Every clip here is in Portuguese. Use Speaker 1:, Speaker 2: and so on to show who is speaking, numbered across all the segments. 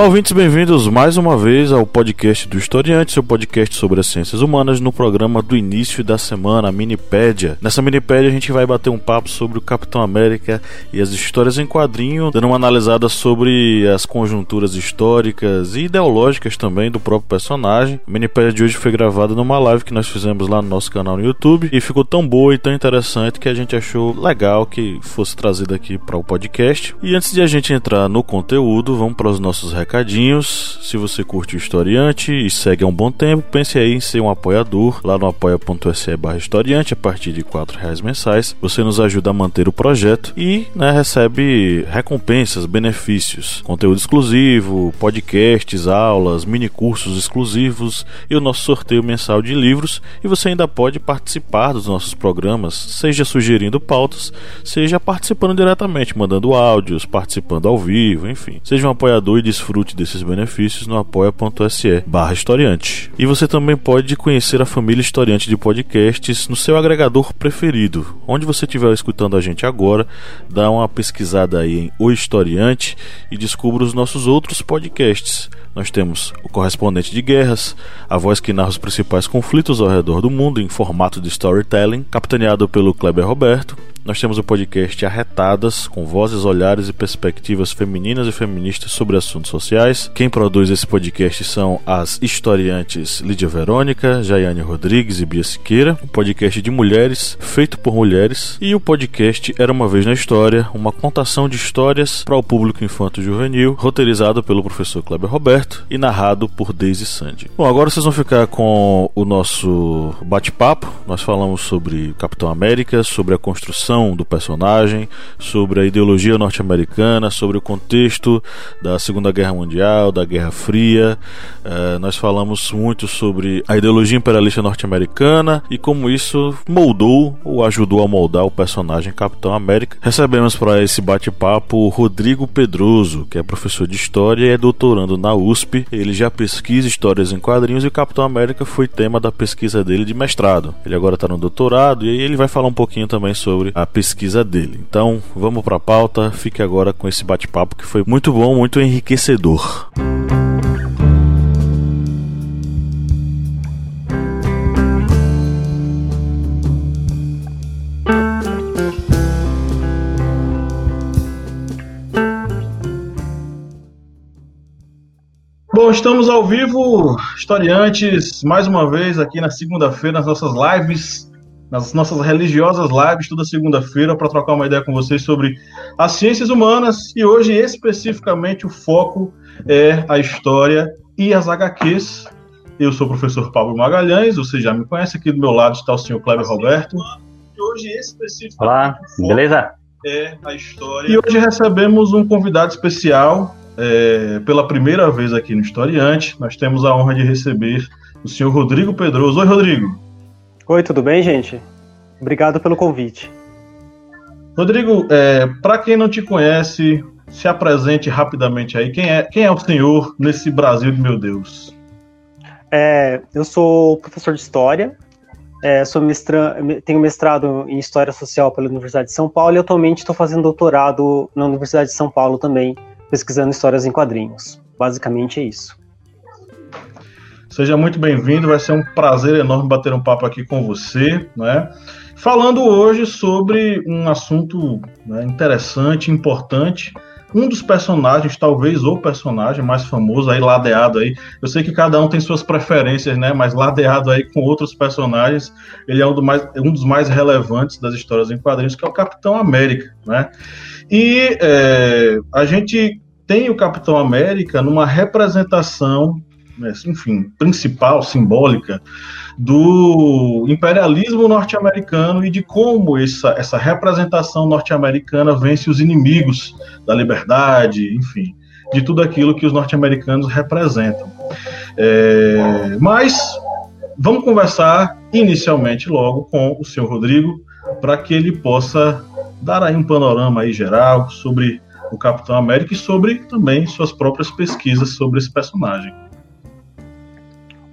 Speaker 1: Olá, ouvintes, bem-vindos mais uma vez ao podcast do Historiante, seu podcast sobre as ciências humanas, no programa do início da semana, a Minipédia. Nessa Minipédia, a gente vai bater um papo sobre o Capitão América e as histórias em quadrinho, dando uma analisada sobre as conjunturas históricas e ideológicas também do próprio personagem. A Minipédia de hoje foi gravada numa live que nós fizemos lá no nosso canal no YouTube e ficou tão boa e tão interessante que a gente achou legal que fosse trazida aqui para o podcast. E antes de a gente entrar no conteúdo, vamos para os nossos recados recadinhos. Se você curte o historiante e segue há um bom tempo, pense aí em ser um apoiador lá no apoia.se barra historiante a partir de R$ reais mensais. Você nos ajuda a manter o projeto e né, recebe recompensas, benefícios, conteúdo exclusivo, podcasts, aulas, mini cursos exclusivos e o nosso sorteio mensal de livros. E você ainda pode participar dos nossos programas, seja sugerindo pautas, seja participando diretamente, mandando áudios, participando ao vivo, enfim. Seja um apoiador e desfrute desfrute desses benefícios no apoia.se barra historiante. E você também pode conhecer a família historiante de podcasts no seu agregador preferido. Onde você estiver escutando a gente agora, dá uma pesquisada aí em O Historiante e descubra os nossos outros podcasts. Nós temos o correspondente de guerras, a voz que narra os principais conflitos ao redor do mundo em formato de storytelling, capitaneado pelo Kleber Roberto, nós temos o podcast Arretadas, com vozes, olhares e perspectivas femininas e feministas sobre assuntos sociais. Quem produz esse podcast são as historiantes Lídia Verônica, Jaiane Rodrigues e Bia Siqueira. Um podcast de mulheres, feito por mulheres. E o podcast Era Uma Vez na História, uma contação de histórias para o público infanto-juvenil, roteirizado pelo professor Kleber Roberto e narrado por Daisy Sandy. Bom, agora vocês vão ficar com o nosso bate-papo. Nós falamos sobre Capitão América, sobre a construção do personagem, sobre a ideologia norte-americana, sobre o contexto da Segunda Guerra Mundial, da Guerra Fria. Uh, nós falamos muito sobre a ideologia imperialista norte-americana e como isso moldou ou ajudou a moldar o personagem Capitão América. Recebemos para esse bate-papo o Rodrigo Pedroso, que é professor de História e é doutorando na USP. Ele já pesquisa histórias em quadrinhos e o Capitão América foi tema da pesquisa dele de mestrado. Ele agora está no doutorado e aí ele vai falar um pouquinho também sobre a pesquisa dele. Então, vamos para a pauta. Fique agora com esse bate-papo que foi muito bom, muito enriquecedor. Bom, estamos ao vivo, historiantes, mais uma vez aqui na segunda-feira, nas nossas lives nas nossas religiosas lives toda segunda-feira para trocar uma ideia com vocês sobre as ciências humanas e hoje especificamente o foco é a história e as HQs. Eu sou o professor Pablo Magalhães, você já me conhece, aqui do meu lado está o senhor Kleber Roberto. E hoje especificamente
Speaker 2: Olá, beleza?
Speaker 1: É a história. E hoje recebemos um convidado especial é, pela primeira vez aqui no Historiante. Nós temos a honra de receber o senhor Rodrigo Pedroso. Oi, Rodrigo.
Speaker 3: Oi, tudo bem, gente? Obrigado pelo convite.
Speaker 1: Rodrigo, é, para quem não te conhece, se apresente rapidamente aí. Quem é, quem é o senhor nesse Brasil de meu Deus?
Speaker 3: É, eu sou professor de História, é, sou mestra, tenho mestrado em História Social pela Universidade de São Paulo e atualmente estou fazendo doutorado na Universidade de São Paulo também, pesquisando histórias em quadrinhos. Basicamente é isso.
Speaker 1: Seja muito bem-vindo, vai ser um prazer enorme bater um papo aqui com você, né? Falando hoje sobre um assunto né, interessante, importante, um dos personagens, talvez o personagem mais famoso aí, ladeado aí. Eu sei que cada um tem suas preferências, né? Mas ladeado aí com outros personagens, ele é um, do mais, um dos mais relevantes das histórias em quadrinhos, que é o Capitão América, né? E é, a gente tem o Capitão América numa representação
Speaker 2: enfim, principal, simbólica, do imperialismo norte-americano e de como essa, essa representação norte-americana vence os inimigos da liberdade, enfim, de tudo aquilo que os norte-americanos representam. É, mas vamos conversar inicialmente logo com o senhor Rodrigo, para que ele possa dar aí um panorama aí geral sobre o Capitão América e sobre também suas próprias pesquisas sobre esse personagem.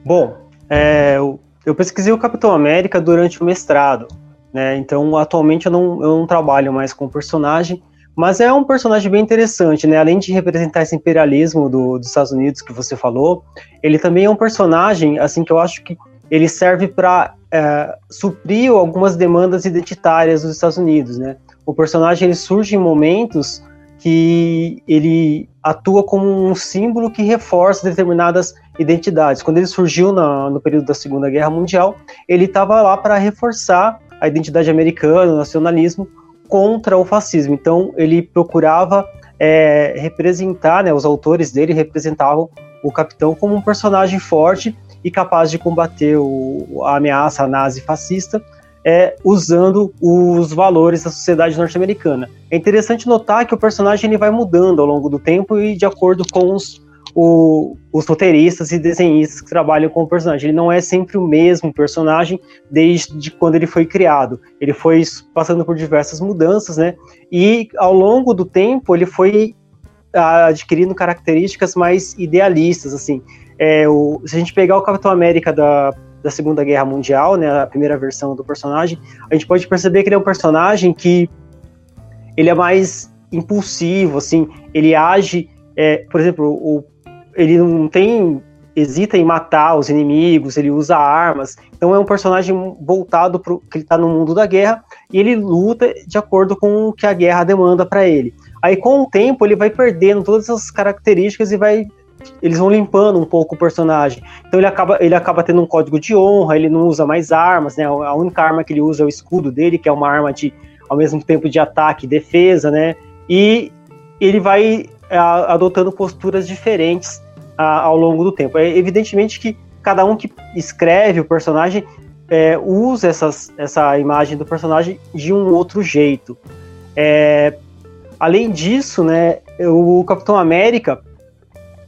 Speaker 3: Bom, é, eu, eu, pesquisei o Capitão América durante o mestrado, né? Então, atualmente eu não, eu não trabalho mais com o personagem, mas é um personagem bem interessante, né? Além de representar esse imperialismo do, dos Estados Unidos que você falou, ele também é um personagem, assim, que eu acho que ele serve para é, suprir algumas demandas identitárias dos Estados Unidos, né? O personagem ele surge em momentos que ele atua como um símbolo que reforça determinadas identidades. Quando ele surgiu na, no período da Segunda Guerra Mundial, ele estava lá para reforçar a identidade americana, o nacionalismo, contra o fascismo. Então, ele procurava é, representar, né, os autores dele representavam o capitão como um personagem forte e capaz de combater o, a ameaça nazi fascista é, usando os valores da sociedade norte-americana. É interessante notar que o personagem ele vai mudando ao longo do tempo e de acordo com os, o, os roteiristas e desenhistas que trabalham com o personagem. Ele não é sempre o mesmo personagem desde quando ele foi criado. Ele foi passando por diversas mudanças, né? E ao longo do tempo ele foi adquirindo características mais idealistas, assim. É, o, se a gente pegar o Capitão América da, da Segunda Guerra Mundial, né, a primeira versão do personagem, a gente pode perceber que ele é um personagem que ele é mais impulsivo, assim, ele age, é, por exemplo, o ele não tem hesita em matar os inimigos, ele usa armas. Então é um personagem voltado para que ele está no mundo da guerra e ele luta de acordo com o que a guerra demanda para ele. Aí com o tempo ele vai perdendo todas essas características e vai eles vão limpando um pouco o personagem. Então ele acaba, ele acaba tendo um código de honra, ele não usa mais armas, né? A única arma que ele usa é o escudo dele, que é uma arma de ao mesmo tempo de ataque e defesa, né? E ele vai adotando posturas diferentes a, ao longo do tempo. É evidentemente que cada um que escreve o personagem é, usa essas, essa imagem do personagem de um outro jeito. É, além disso, né, o Capitão América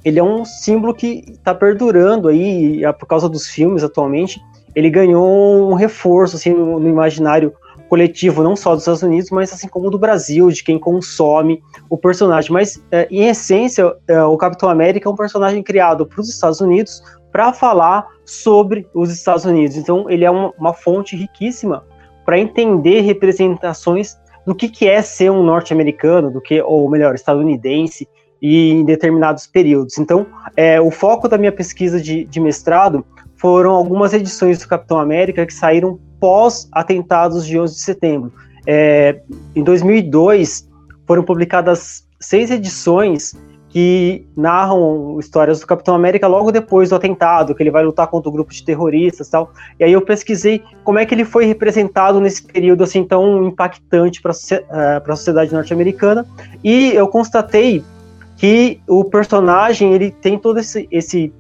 Speaker 3: ele é um símbolo que está perdurando aí por causa dos filmes atualmente. Ele ganhou um reforço assim, no, no imaginário coletivo, não só dos Estados Unidos, mas assim como do Brasil, de quem consome o personagem. Mas, é, em essência, é, o Capitão América é um personagem criado para os Estados Unidos para falar sobre os Estados Unidos. Então, ele é uma, uma fonte riquíssima para entender representações do que, que é ser um norte-americano, do que, ou melhor, estadunidense, e em determinados períodos. Então, é, o foco da minha pesquisa de, de mestrado foram algumas edições do Capitão América que saíram pós-atentados de 11 de setembro. É, em 2002, foram publicadas seis edições que narram histórias do Capitão América logo depois do atentado, que ele vai lutar contra o grupo de terroristas e tal. E aí eu pesquisei como é que ele foi representado nesse período assim tão impactante para uh, a sociedade norte-americana. E eu constatei que o personagem ele tem todo esse, esse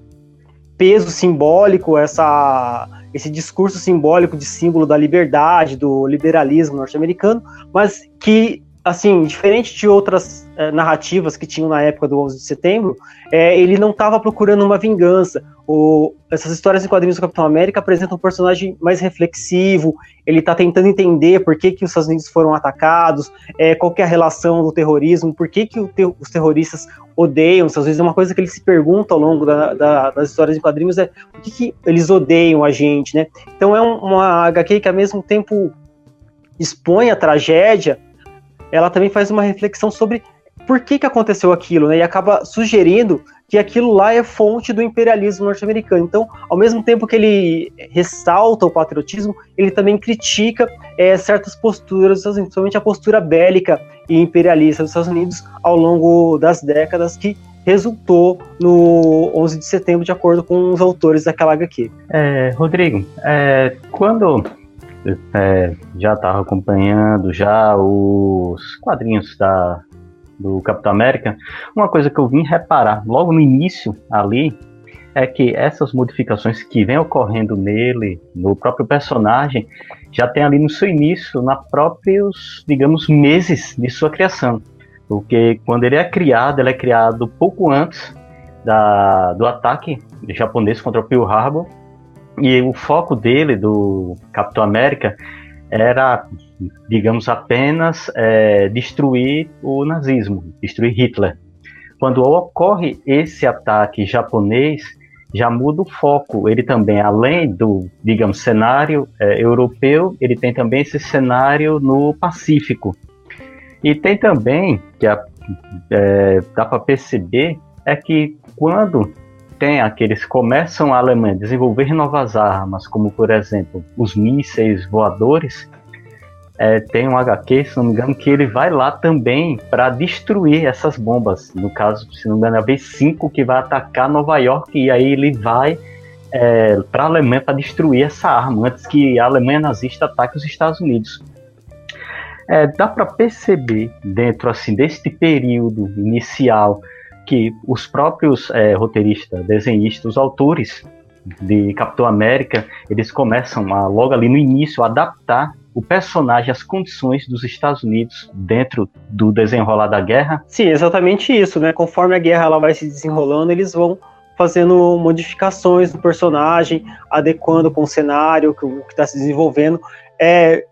Speaker 3: peso simbólico, essa esse discurso simbólico de símbolo da liberdade, do liberalismo norte-americano, mas que, assim, diferente de outras é, narrativas que tinham na época do 11 de setembro, é, ele não estava procurando uma vingança. O, essas histórias em quadrinhos do Capitão América apresentam um personagem mais reflexivo, ele está tentando entender por que, que os Estados Unidos foram atacados, é, qual é a relação do terrorismo, por que, que te, os terroristas odeiam, às vezes é uma coisa que ele se pergunta ao longo da, da, das histórias em quadrinhos é por que, que eles odeiam a gente, né? Então é um, uma HQ que ao mesmo tempo expõe a tragédia, ela também faz uma reflexão sobre por que, que aconteceu aquilo, né? E acaba sugerindo que aquilo lá é fonte do imperialismo norte-americano. Então, ao mesmo tempo que ele ressalta o patriotismo, ele também critica é, certas posturas, principalmente a postura bélica e imperialista dos Estados Unidos ao longo das décadas que resultou no 11 de setembro, de acordo com os autores daquela HQ.
Speaker 4: É, Rodrigo, é, quando é, já estava acompanhando já os quadrinhos da do Capitão América, uma coisa que eu vim reparar logo no início ali é que essas modificações que vêm ocorrendo nele, no próprio personagem, já tem ali no seu início, na próprios, digamos, meses de sua criação. Porque quando ele é criado, ele é criado pouco antes da, do ataque japonês contra o Pearl Harbor. E o foco dele, do Capitão América, era, digamos, apenas é, destruir o nazismo, destruir Hitler. Quando ocorre esse ataque japonês, já muda o foco. Ele também, além do, digamos, cenário é, europeu, ele tem também esse cenário no Pacífico. E tem também, que é, é, dá para perceber, é que quando tem aqueles começam a Alemanha a desenvolver novas armas, como por exemplo os mísseis voadores, é, tem um HQ, se não me engano, que ele vai lá também para destruir essas bombas. No caso, se não me engano, é a V5 que vai atacar Nova York e aí ele vai é, para a Alemanha para destruir essa arma antes que a Alemanha nazista ataque os Estados Unidos. É, dá para perceber dentro assim deste período inicial que os próprios é, roteiristas, desenhistas, os autores de Capitão América, eles começam a, logo ali no início a adaptar o personagem às condições dos Estados Unidos dentro do desenrolar da guerra.
Speaker 3: Sim, exatamente isso, né? Conforme a guerra ela vai se desenrolando, eles vão fazendo modificações do personagem, adequando com o cenário que está se desenvolvendo. É,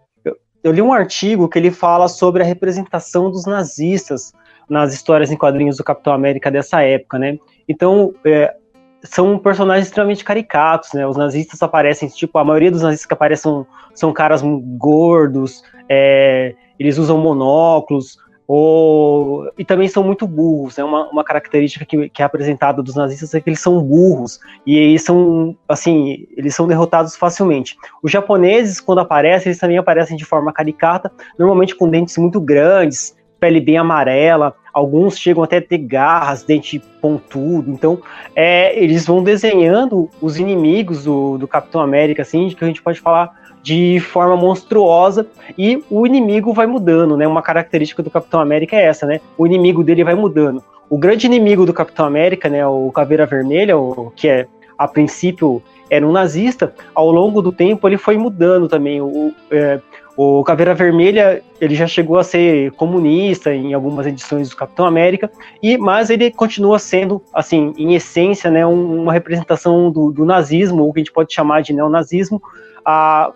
Speaker 3: eu li um artigo que ele fala sobre a representação dos nazistas nas histórias em quadrinhos do Capitão América dessa época, né? Então, é, são personagens extremamente caricatos, né? Os nazistas aparecem, tipo, a maioria dos nazistas que aparecem são, são caras gordos, é, eles usam monóculos, ou, e também são muito burros, né? Uma, uma característica que, que é apresentada dos nazistas é que eles são burros, e eles são, assim, eles são derrotados facilmente. Os japoneses, quando aparecem, eles também aparecem de forma caricata, normalmente com dentes muito grandes, pele bem amarela, alguns chegam até a ter garras, dente pontudo. Então, é, eles vão desenhando os inimigos do, do Capitão América, assim, que a gente pode falar de forma monstruosa e o inimigo vai mudando, né? Uma característica do Capitão América é essa, né? O inimigo dele vai mudando. O grande inimigo do Capitão América, né, o Caveira Vermelha, o, que é a princípio era um nazista, ao longo do tempo ele foi mudando também. O, é, o Caveira Vermelha, ele já chegou a ser comunista em algumas edições do Capitão América, e mas ele continua sendo, assim, em essência, né, um, uma representação do, do, nazismo, o que a gente pode chamar de neonazismo, a,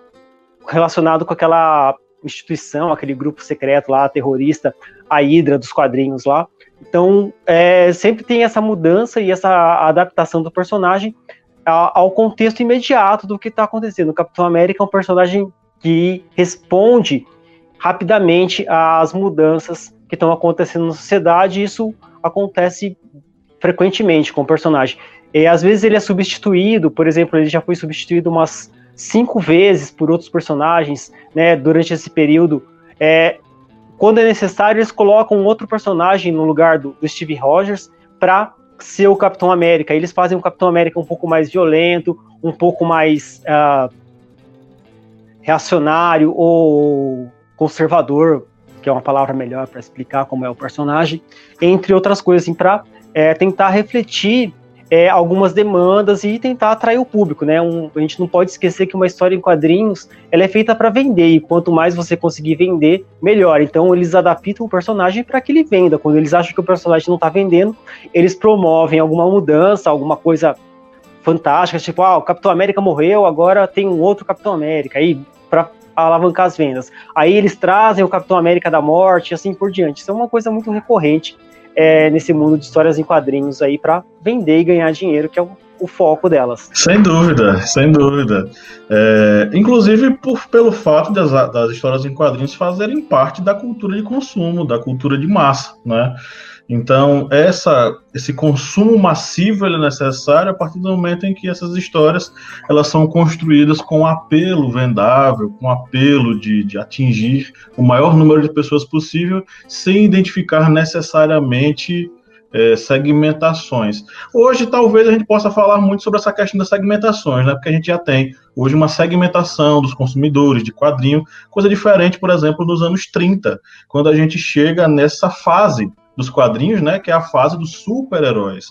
Speaker 3: relacionado com aquela instituição, aquele grupo secreto lá, terrorista, a Hydra dos quadrinhos lá. Então, é, sempre tem essa mudança e essa adaptação do personagem ao contexto imediato do que está acontecendo. O Capitão América é um personagem que responde rapidamente às mudanças que estão acontecendo na sociedade, isso acontece frequentemente com o personagem. E às vezes ele é substituído, por exemplo, ele já foi substituído umas cinco vezes por outros personagens, né, durante esse período. É, quando é necessário, eles colocam outro personagem no lugar do, do Steve Rogers para ser o Capitão América. Eles fazem o Capitão América um pouco mais violento, um pouco mais uh, reacionário ou conservador, que é uma palavra melhor para explicar como é o personagem, entre outras coisas, assim, para é, tentar refletir é, algumas demandas e tentar atrair o público, né? Um, a gente não pode esquecer que uma história em quadrinhos ela é feita para vender e quanto mais você conseguir vender, melhor. Então eles adaptam o personagem para que ele venda. Quando eles acham que o personagem não está vendendo, eles promovem alguma mudança, alguma coisa fantásticas, tipo, ah, o Capitão América morreu, agora tem um outro Capitão América, aí para alavancar as vendas. Aí eles trazem o Capitão América da Morte, assim por diante. Isso é uma coisa muito recorrente é, nesse mundo de histórias em quadrinhos aí para vender e ganhar dinheiro, que é o, o foco delas.
Speaker 2: Sem dúvida, sem dúvida. É, inclusive por, pelo fato das, das histórias em quadrinhos fazerem parte da cultura de consumo, da cultura de massa, né? Então, essa, esse consumo massivo é necessário a partir do momento em que essas histórias elas são construídas com apelo vendável, com apelo de, de atingir o maior número de pessoas possível, sem identificar necessariamente é, segmentações. Hoje, talvez a gente possa falar muito sobre essa questão das segmentações, né? Porque a gente já tem hoje uma segmentação dos consumidores de quadrinho, coisa diferente, por exemplo, nos anos 30, quando a gente chega nessa fase dos quadrinhos, né, que é a fase dos super-heróis.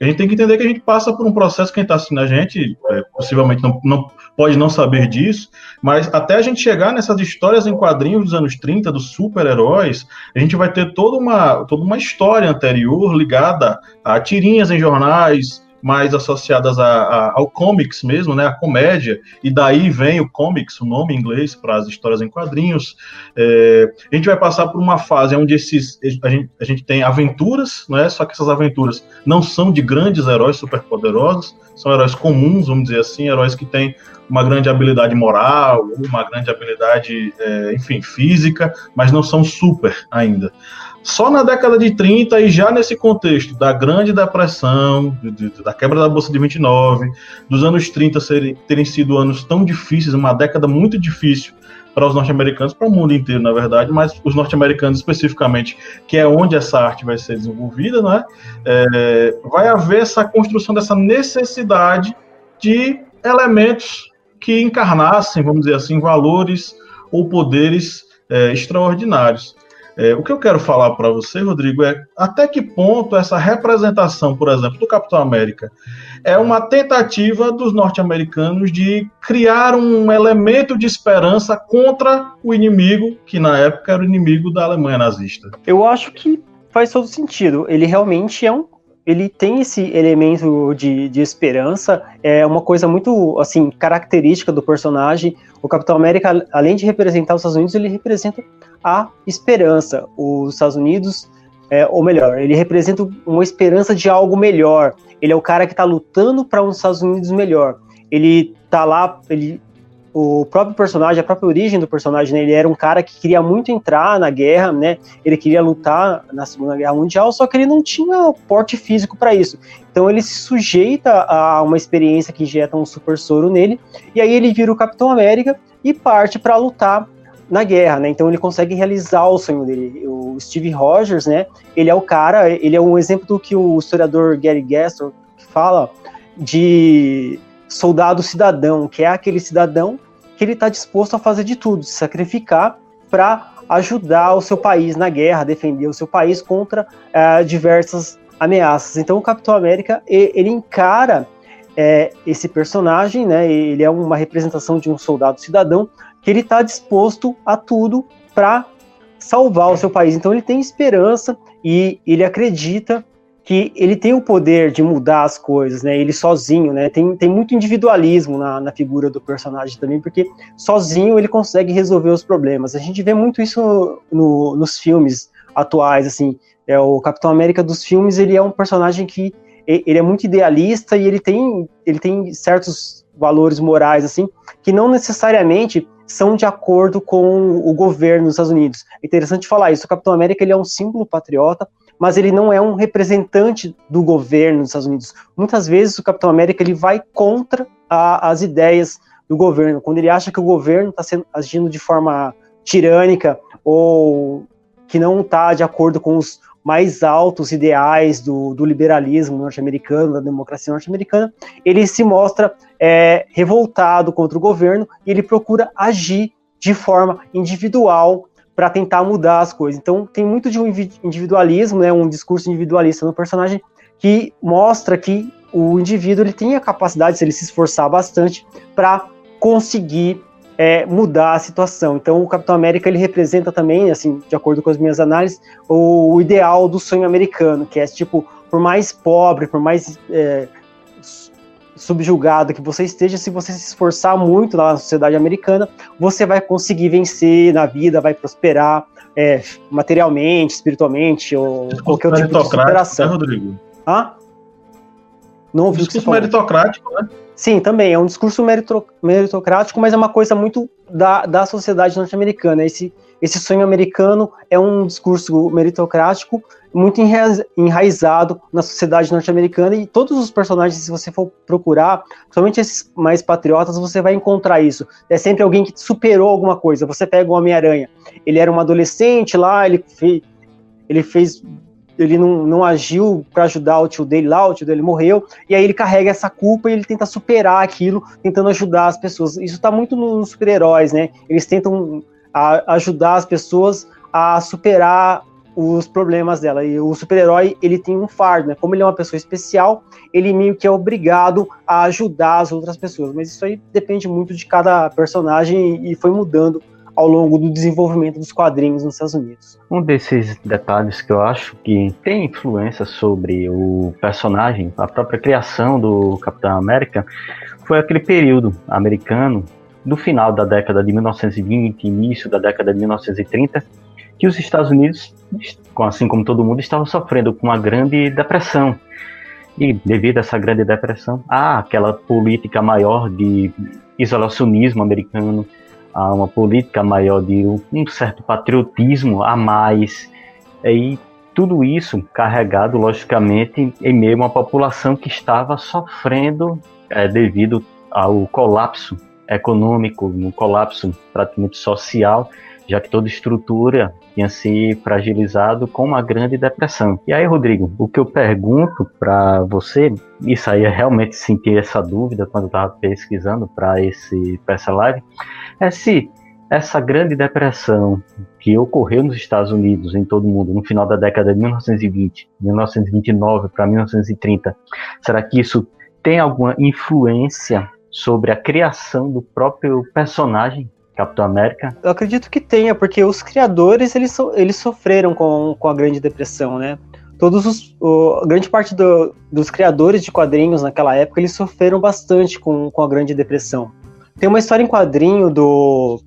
Speaker 2: A gente tem que entender que a gente passa por um processo, quem está assistindo a gente, é, possivelmente não, não, pode não saber disso, mas até a gente chegar nessas histórias em quadrinhos dos anos 30, dos super-heróis, a gente vai ter toda uma, toda uma história anterior ligada a tirinhas em jornais, mais associadas a, a, ao comics mesmo, né, a comédia, e daí vem o comics, o nome em inglês para as histórias em quadrinhos. É, a gente vai passar por uma fase onde esses, a, gente, a gente tem aventuras, né, só que essas aventuras não são de grandes heróis superpoderosos, são heróis comuns, vamos dizer assim, heróis que têm uma grande habilidade moral, uma grande habilidade, é, enfim, física, mas não são super ainda. Só na década de 30 e já nesse contexto da Grande Depressão, de, de, da quebra da Bolsa de 29, dos anos 30 serem, terem sido anos tão difíceis, uma década muito difícil para os norte-americanos, para o mundo inteiro, na verdade, mas os norte-americanos especificamente, que é onde essa arte vai ser desenvolvida, né, é, vai haver essa construção dessa necessidade de elementos que encarnassem, vamos dizer assim, valores ou poderes é, extraordinários. É, o que eu quero falar para você, Rodrigo, é até que ponto essa representação, por exemplo, do Capitão América é uma tentativa dos norte-americanos de criar um elemento de esperança contra o inimigo, que na época era o inimigo da Alemanha nazista.
Speaker 3: Eu acho que faz todo sentido. Ele realmente é um ele tem esse elemento de, de esperança, é uma coisa muito assim característica do personagem. O Capitão América, além de representar os Estados Unidos, ele representa a esperança. Os Estados Unidos, é, ou melhor, ele representa uma esperança de algo melhor. Ele é o cara que está lutando para um Estados Unidos melhor. Ele tá lá, ele o próprio personagem, a própria origem do personagem, né, ele era um cara que queria muito entrar na guerra, né? Ele queria lutar na Segunda Guerra Mundial, só que ele não tinha porte físico para isso. Então ele se sujeita a uma experiência que injeta um super soro nele, e aí ele vira o Capitão América e parte para lutar na guerra, né? Então ele consegue realizar o sonho dele. O Steve Rogers, né? Ele é o cara, ele é um exemplo do que o historiador Gary Gessler fala de soldado cidadão, que é aquele cidadão que ele está disposto a fazer de tudo, se sacrificar para ajudar o seu país na guerra, defender o seu país contra é, diversas ameaças. Então o Capitão América ele encara é, esse personagem, né? Ele é uma representação de um soldado cidadão que ele está disposto a tudo para salvar o seu país. Então ele tem esperança e ele acredita que ele tem o poder de mudar as coisas, né? Ele sozinho, né? Tem, tem muito individualismo na, na figura do personagem também, porque sozinho ele consegue resolver os problemas. A gente vê muito isso no, nos filmes atuais, assim. É o Capitão América dos filmes, ele é um personagem que ele é muito idealista e ele tem, ele tem certos valores morais, assim, que não necessariamente são de acordo com o governo dos Estados Unidos. É interessante falar isso. O Capitão América ele é um símbolo patriota, mas ele não é um representante do governo dos Estados Unidos. Muitas vezes o Capitão América ele vai contra a, as ideias do governo, quando ele acha que o governo está agindo de forma tirânica ou que não está de acordo com os mais altos ideais do, do liberalismo norte-americano, da democracia norte-americana, ele se mostra é, revoltado contra o governo e ele procura agir de forma individual para tentar mudar as coisas. Então tem muito de um individualismo, né, um discurso individualista no personagem que mostra que o indivíduo ele tem a capacidade, se ele se esforçar bastante, para conseguir é, mudar a situação. Então o Capitão América ele representa também, assim, de acordo com as minhas análises, o, ideal do sonho americano, que é tipo por mais pobre, por mais é, subjugado que você esteja, se você se esforçar muito na sociedade americana, você vai conseguir vencer na vida, vai prosperar é, materialmente, espiritualmente, ou qualquer outro tipo de superação.
Speaker 2: Né, Rodrigo?
Speaker 3: Hã?
Speaker 2: Não ouvi discurso meritocrático, né?
Speaker 3: Sim, também. É um discurso meritocrático, mas é uma coisa muito da, da sociedade norte-americana. Esse, esse sonho americano é um discurso meritocrático muito enraizado na sociedade norte-americana e todos os personagens, se você for procurar, principalmente esses mais patriotas, você vai encontrar isso. É sempre alguém que superou alguma coisa. Você pega o Homem-Aranha, ele era um adolescente lá, ele fez, ele fez ele não, não agiu para ajudar o tio dele lá, o tio dele morreu, e aí ele carrega essa culpa e ele tenta superar aquilo, tentando ajudar as pessoas. Isso está muito nos super-heróis, né? Eles tentam a, ajudar as pessoas a superar os problemas dela. E o super-herói, ele tem um fardo, né? Como ele é uma pessoa especial, ele meio que é obrigado a ajudar as outras pessoas. Mas isso aí depende muito de cada personagem e foi mudando ao longo do desenvolvimento dos quadrinhos nos Estados Unidos.
Speaker 4: Um desses detalhes que eu acho que tem influência sobre o personagem, a própria criação do Capitão América, foi aquele período americano do final da década de 1920, início da década de 1930, que os Estados Unidos, assim como todo mundo, estavam sofrendo com uma grande depressão. E devido a essa grande depressão, há aquela política maior de isolacionismo americano, há uma política maior de um certo patriotismo a mais. E tudo isso carregado, logicamente, em meio a uma população que estava sofrendo é, devido ao colapso econômico, no colapso praticamente social, já que toda estrutura tinha se fragilizado com uma grande depressão. E aí, Rodrigo, o que eu pergunto para você, isso aí é realmente sentir essa dúvida quando eu estava pesquisando para esse essa live, é se essa grande depressão que ocorreu nos Estados Unidos, em todo o mundo, no final da década de 1920, 1929 para 1930, será que isso tem alguma influência sobre a criação do próprio personagem Capitão América?
Speaker 3: Eu acredito que tenha, porque os criadores eles, so, eles sofreram com, com a Grande Depressão, né? Todos os, o, grande parte do, dos criadores de quadrinhos naquela época eles sofreram bastante com, com a Grande Depressão. Tem uma história em quadrinho do,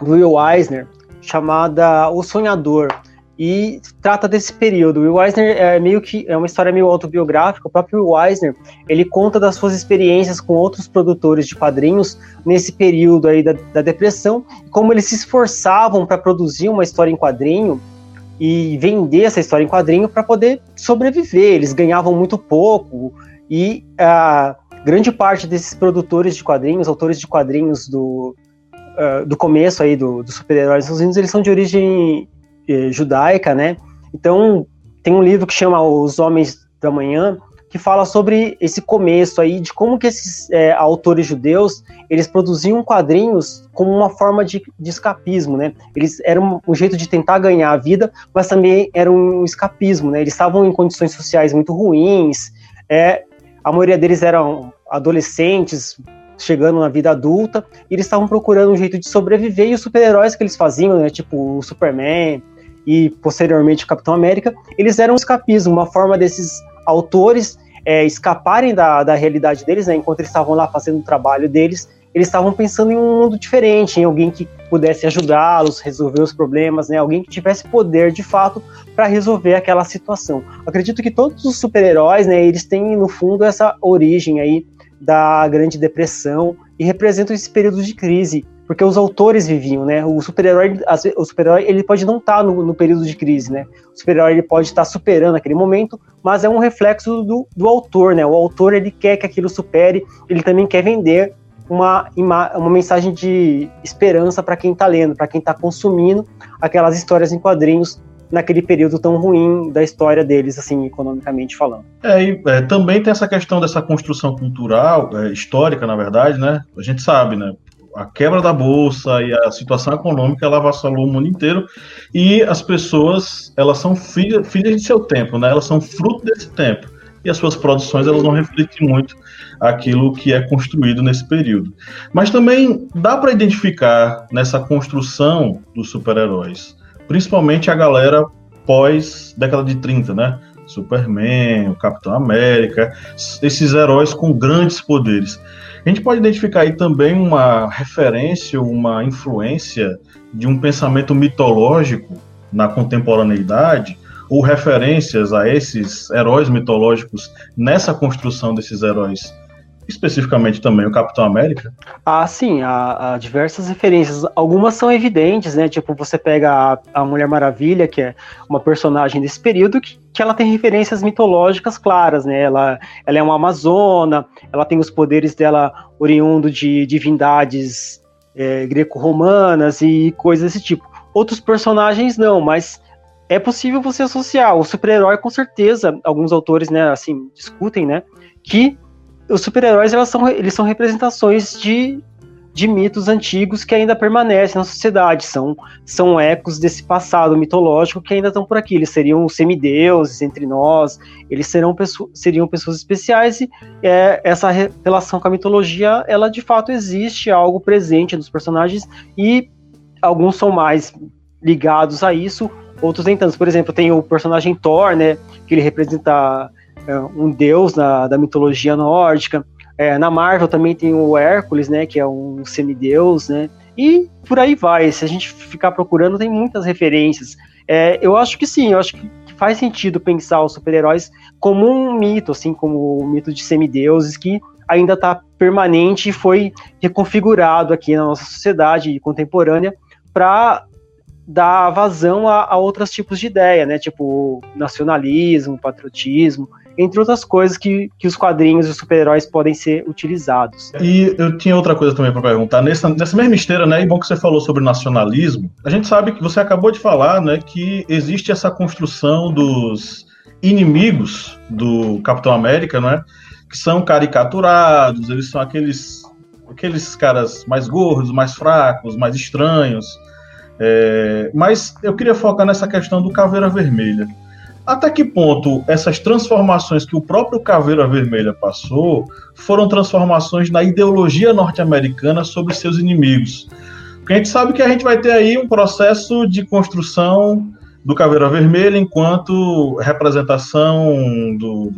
Speaker 3: do Will Eisner chamada O Sonhador, e trata desse período. Will Eisner é meio que é uma história meio autobiográfica. O próprio Will Eisner ele conta das suas experiências com outros produtores de quadrinhos nesse período aí da, da depressão, como eles se esforçavam para produzir uma história em quadrinho e vender essa história em quadrinho para poder sobreviver. Eles ganhavam muito pouco e a grande parte desses produtores de quadrinhos, autores de quadrinhos do, uh, do começo aí do, do super-heróis dos Unidos, eles são de origem judaica, né? Então, tem um livro que chama Os Homens da Manhã, que fala sobre esse começo aí, de como que esses é, autores judeus, eles produziam quadrinhos como uma forma de, de escapismo, né? Eles eram um jeito de tentar ganhar a vida, mas também era um escapismo, né? Eles estavam em condições sociais muito ruins, é, a maioria deles eram adolescentes, chegando na vida adulta, e eles estavam procurando um jeito de sobreviver, e os super-heróis que eles faziam, né, tipo o Superman e posteriormente o Capitão América, eles eram um escapismo, uma forma desses autores é, escaparem da, da realidade deles, né, enquanto eles estavam lá fazendo o trabalho deles, eles estavam pensando em um mundo diferente, em alguém que pudesse ajudá-los, resolver os problemas, né? Alguém que tivesse poder de fato para resolver aquela situação. Acredito que todos os super-heróis, né, eles têm no fundo essa origem aí da Grande Depressão e representam esse período de crise, porque os autores viviam, né? O super-herói, o super-herói, ele pode não estar tá no, no, período de crise, né? O super-herói ele pode estar tá superando aquele momento, mas é um reflexo do, do autor, né? O autor ele quer que aquilo supere, ele também quer vender uma, uma mensagem de esperança para quem está lendo, para quem está consumindo aquelas histórias em quadrinhos naquele período tão ruim da história deles, assim, economicamente falando.
Speaker 2: É, e é, também tem essa questão dessa construção cultural, é, histórica, na verdade, né? A gente sabe, né? A quebra da bolsa e a situação econômica ela avassalou o mundo inteiro e as pessoas elas são filhas, filhas de seu tempo, né? Elas são fruto desse tempo e as suas produções elas não refletem muito aquilo que é construído nesse período. Mas também dá para identificar nessa construção dos super-heróis principalmente a galera pós década de 30, né? Superman, o Capitão América, esses heróis com grandes poderes. A gente pode identificar aí também uma referência, uma influência de um pensamento mitológico na contemporaneidade, ou referências a esses heróis mitológicos nessa construção desses heróis especificamente também o Capitão América?
Speaker 3: Ah, sim, há, há, diversas referências. Algumas são evidentes, né? Tipo, você pega a, a Mulher Maravilha, que é uma personagem desse período, que, que ela tem referências mitológicas claras, né? Ela, ela é uma amazona, ela tem os poderes dela oriundo de divindades é, greco-romanas e coisas desse tipo. Outros personagens não, mas é possível você associar o super-herói com certeza. Alguns autores, né, assim, discutem, né, que os super-heróis elas são, eles são representações de de mitos antigos que ainda permanecem na sociedade, são, são ecos desse passado mitológico que ainda estão por aqui. Eles seriam semideuses entre nós, eles serão seriam pessoas especiais e é, essa relação com a mitologia, ela de fato existe, é algo presente nos personagens e alguns são mais ligados a isso, outros nem tanto. Por exemplo, tem o personagem Thor, né, que ele representa um deus na, da mitologia nórdica. É, na Marvel também tem o Hércules, né, que é um semideus, né, e por aí vai. Se a gente ficar procurando, tem muitas referências. É, eu acho que sim, eu acho que faz sentido pensar os super-heróis como um mito, assim como o mito de semideuses que ainda está permanente e foi reconfigurado aqui na nossa sociedade contemporânea para dar vazão a, a outros tipos de ideia, né? Tipo nacionalismo, patriotismo, entre outras coisas que, que os quadrinhos e os super-heróis podem ser utilizados.
Speaker 2: E eu tinha outra coisa também para perguntar. Nessa, nessa mesma esteira, né, e bom que você falou sobre nacionalismo, a gente sabe que você acabou de falar né, que existe essa construção dos inimigos do Capitão América, né, que são caricaturados, eles são aqueles, aqueles caras mais gordos, mais fracos, mais estranhos. É, mas eu queria focar nessa questão do Caveira Vermelha. Até que ponto essas transformações que o próprio Caveira Vermelha passou foram transformações na ideologia norte-americana sobre seus inimigos? Porque a gente sabe que a gente vai ter aí um processo de construção do Caveira Vermelha enquanto representação do,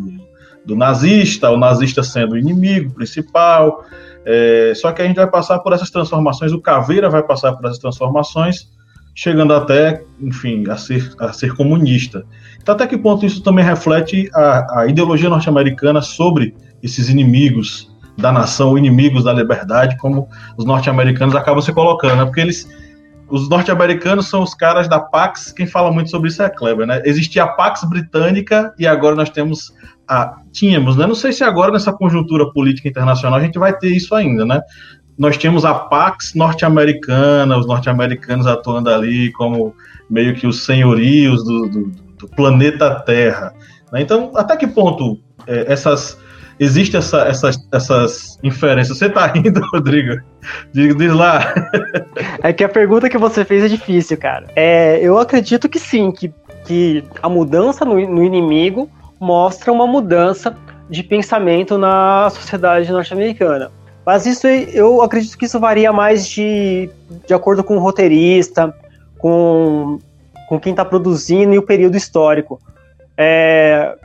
Speaker 2: do nazista, o nazista sendo o inimigo principal. É, só que a gente vai passar por essas transformações, o Caveira vai passar por essas transformações, chegando até, enfim, a ser, a ser comunista. Então, até que ponto isso também reflete a, a ideologia norte-americana sobre esses inimigos da nação, inimigos da liberdade, como os norte-americanos acabam se colocando, né? porque eles, os norte-americanos são os caras da Pax, quem fala muito sobre isso é Kleber, né? Existia a Pax britânica e agora nós temos a tínhamos, né? Não sei se agora nessa conjuntura política internacional a gente vai ter isso ainda, né? Nós tínhamos a Pax norte-americana, os norte-americanos atuando ali como meio que os senhorios do, do do planeta Terra. Né? Então, até que ponto é, essas existe essa, essas, essas inferências? Você está rindo, Rodrigo? Diz, diz, lá.
Speaker 3: É que a pergunta que você fez é difícil, cara. É, eu acredito que sim, que, que a mudança no, no inimigo mostra uma mudança de pensamento na sociedade norte-americana. Mas isso eu acredito que isso varia mais de, de acordo com o roteirista, com com quem está produzindo e o período histórico. É,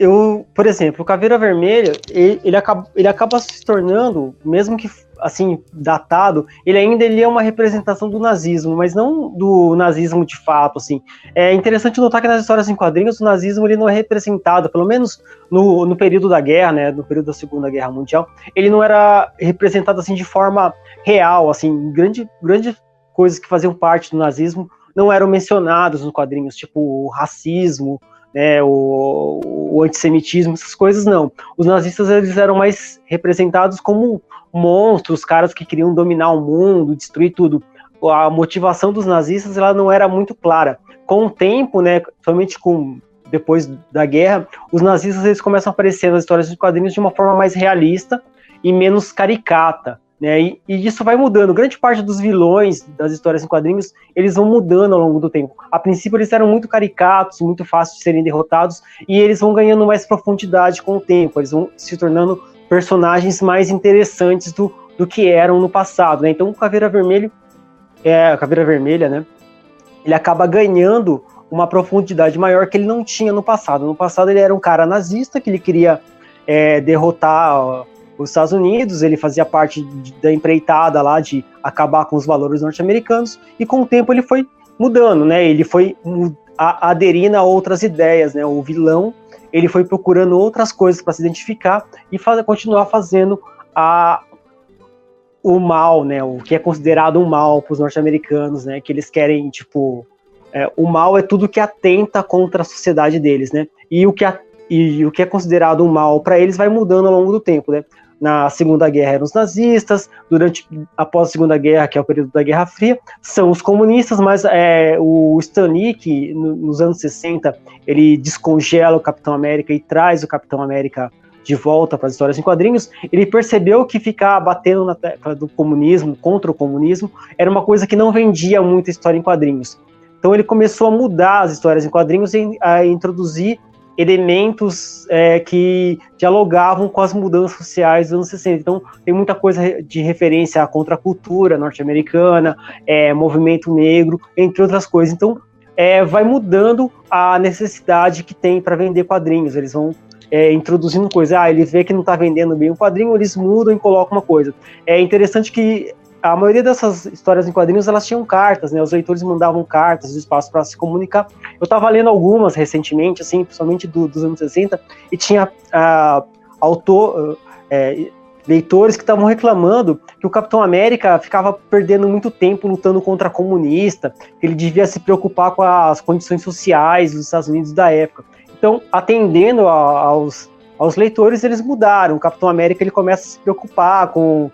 Speaker 3: eu, por exemplo, o Caveira Vermelha, ele, ele, acaba, ele acaba se tornando, mesmo que assim datado, ele ainda ele é uma representação do nazismo, mas não do nazismo de fato, assim. É interessante notar que nas histórias em quadrinhos o nazismo ele não é representado, pelo menos no, no período da guerra, né, no período da Segunda Guerra Mundial, ele não era representado assim de forma real, assim, grande grande coisas que faziam parte do nazismo não eram mencionados nos quadrinhos, tipo racismo, né, o, o, antissemitismo, essas coisas não. Os nazistas eles eram mais representados como monstros, caras que queriam dominar o mundo, destruir tudo. A motivação dos nazistas ela não era muito clara. Com o tempo, né, somente com depois da guerra, os nazistas eles começam a aparecer nas histórias dos quadrinhos de uma forma mais realista e menos caricata. Né? E, e, isso vai mudando. Grande parte dos vilões das histórias em quadrinhos, eles vão mudando ao longo do tempo. A princípio eles eram muito caricatos, muito fáceis de serem derrotados, e eles vão ganhando mais profundidade com o tempo. Eles vão se tornando personagens mais interessantes do, do que eram no passado. Né? Então o Caveira Vermelho, é, Caveira Vermelha, né? Ele acaba ganhando uma profundidade maior que ele não tinha no passado. No passado ele era um cara nazista que ele queria é, derrotar os Estados Unidos, ele fazia parte de, da empreitada lá de acabar com os valores norte-americanos, e com o tempo ele foi mudando, né? Ele foi a, aderindo a outras ideias, né? O vilão, ele foi procurando outras coisas para se identificar e fazer, continuar fazendo a, o mal, né? O que é considerado um mal para os norte-americanos, né? Que eles querem, tipo, é, o mal é tudo que atenta contra a sociedade deles, né? E o que, a, e o que é considerado um mal para eles vai mudando ao longo do tempo, né? Na Segunda Guerra eram os nazistas, durante após a Segunda Guerra, que é o período da Guerra Fria, são os comunistas, mas é, o Stan Lee, que no, nos anos 60 ele descongela o Capitão América e traz o Capitão América de volta para as histórias em quadrinhos, ele percebeu que ficar batendo na tecla do comunismo, contra o comunismo, era uma coisa que não vendia muita história em quadrinhos. Então ele começou a mudar as histórias em quadrinhos e a introduzir elementos é, que dialogavam com as mudanças sociais dos anos 60. Então, tem muita coisa de referência à contracultura norte-americana, é, movimento negro, entre outras coisas. Então, é, vai mudando a necessidade que tem para vender quadrinhos. Eles vão é, introduzindo coisa. Ah, ele vê que não está vendendo bem o quadrinho, eles mudam e colocam uma coisa. É interessante que a maioria dessas histórias em quadrinhos elas tinham cartas, né? Os leitores mandavam cartas, espaço para se comunicar. Eu estava lendo algumas recentemente, assim, principalmente do, dos anos 60, e tinha uh, autor, é, leitores que estavam reclamando que o Capitão América ficava perdendo muito tempo lutando contra comunista, que ele devia se preocupar com as condições sociais dos Estados Unidos da época. Então, atendendo a, aos, aos leitores, eles mudaram. O Capitão América ele começa a se preocupar com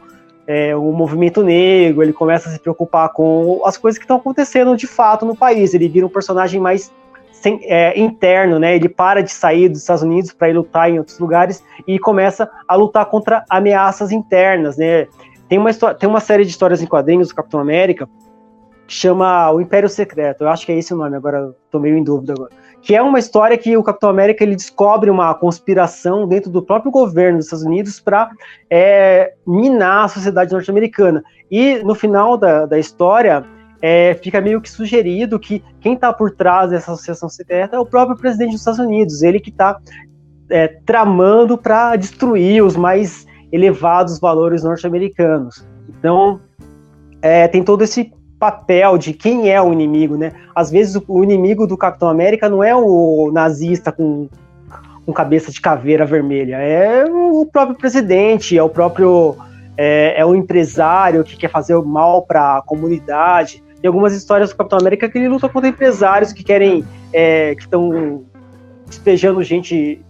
Speaker 3: é, o movimento negro, ele começa a se preocupar com as coisas que estão acontecendo de fato no país. Ele vira um personagem mais sem, é, interno, né? Ele para de sair dos Estados Unidos para ir lutar em outros lugares e começa a lutar contra ameaças internas, né? Tem uma, tem uma série de histórias em quadrinhos do Capitão América que chama O Império Secreto. Eu acho que é esse o nome, agora estou meio em dúvida agora que é uma história que o Capitão América ele descobre uma conspiração dentro do próprio governo dos Estados Unidos para é, minar a sociedade norte-americana. E no final da, da história, é, fica meio que sugerido que quem está por trás dessa associação secreta é o próprio presidente dos Estados Unidos, ele que está é, tramando para destruir os mais elevados valores norte-americanos. Então, é, tem todo esse papel de quem é o inimigo, né? Às vezes o inimigo do Capitão América não é o nazista com, com cabeça de caveira vermelha, é o próprio presidente, é o próprio é, é o empresário que quer fazer mal para a comunidade. Tem algumas histórias do Capitão América que ele luta contra empresários que querem é, que estão despejando gente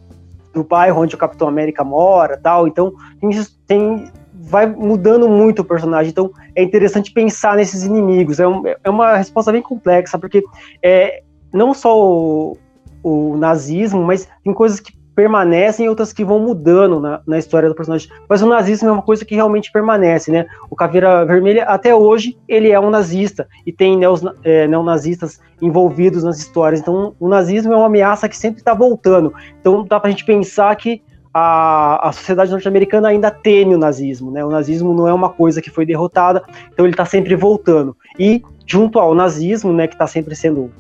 Speaker 3: do bairro onde o Capitão América mora, tal. Então tem, tem vai mudando muito o personagem. Então é interessante pensar nesses inimigos. É, um, é uma resposta bem complexa, porque é, não só o, o, nazismo, mas tem coisas que permanecem e outras que vão mudando na, na, história do personagem. Mas o nazismo é uma coisa que realmente permanece, né? O Caveira Vermelha, até hoje, ele é um nazista e tem neos, é, neonazistas envolvidos nas histórias. Então, o nazismo é uma ameaça que sempre está voltando. Então, dá para a gente pensar que a, a sociedade norte-americana ainda teme o nazismo, né? O nazismo não é uma coisa que foi derrotada, então ele está sempre voltando. E junto ao nazismo, né, que está sempre sendo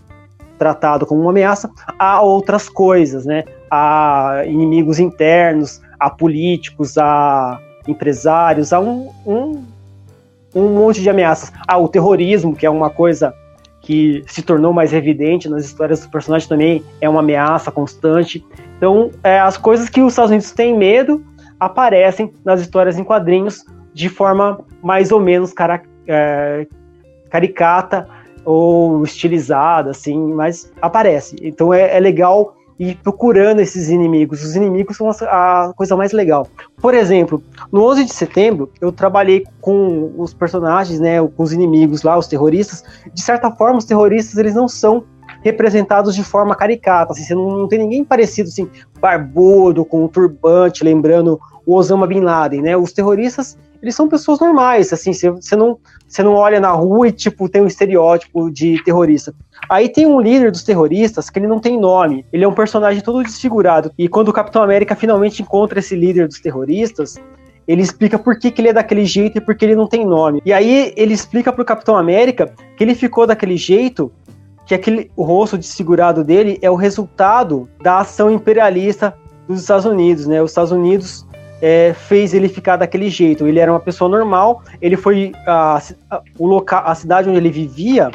Speaker 3: tratado como uma ameaça, há outras coisas, né? Há inimigos internos, há políticos, há empresários, há um, um, um monte de ameaças. Há o terrorismo, que é uma coisa que se tornou mais evidente nas histórias do personagem também, é uma ameaça constante. Então, é, as coisas que os Estados Unidos têm medo aparecem nas histórias em quadrinhos de forma mais ou menos cara, é, caricata ou estilizada, assim, mas aparece. Então é, é legal ir procurando esses inimigos. Os inimigos são a, a, coisa mais legal. Por exemplo, no 11 de setembro, eu trabalhei com os personagens, né, com os inimigos lá, os terroristas. De certa forma, os terroristas, eles não são representados de forma caricata, assim, você não, não tem ninguém parecido, assim, barbudo, com um turbante, lembrando o Osama Bin Laden, né? Os terroristas, eles são pessoas normais, assim, você, não, você não olha na rua e, tipo, tem um estereótipo de terrorista. Aí tem um líder dos terroristas que ele não tem nome, ele é um personagem todo desfigurado, e quando o Capitão América finalmente encontra esse líder dos terroristas, ele explica por que, que, ele é daquele jeito e por que ele não tem nome. E aí ele explica pro Capitão América que ele ficou daquele jeito que aquele o rosto desfigurado dele é o resultado da ação imperialista dos Estados Unidos, né? Os Estados Unidos é, fez ele ficar daquele jeito. Ele era uma pessoa normal, ele foi a, a, o local, a cidade onde ele vivia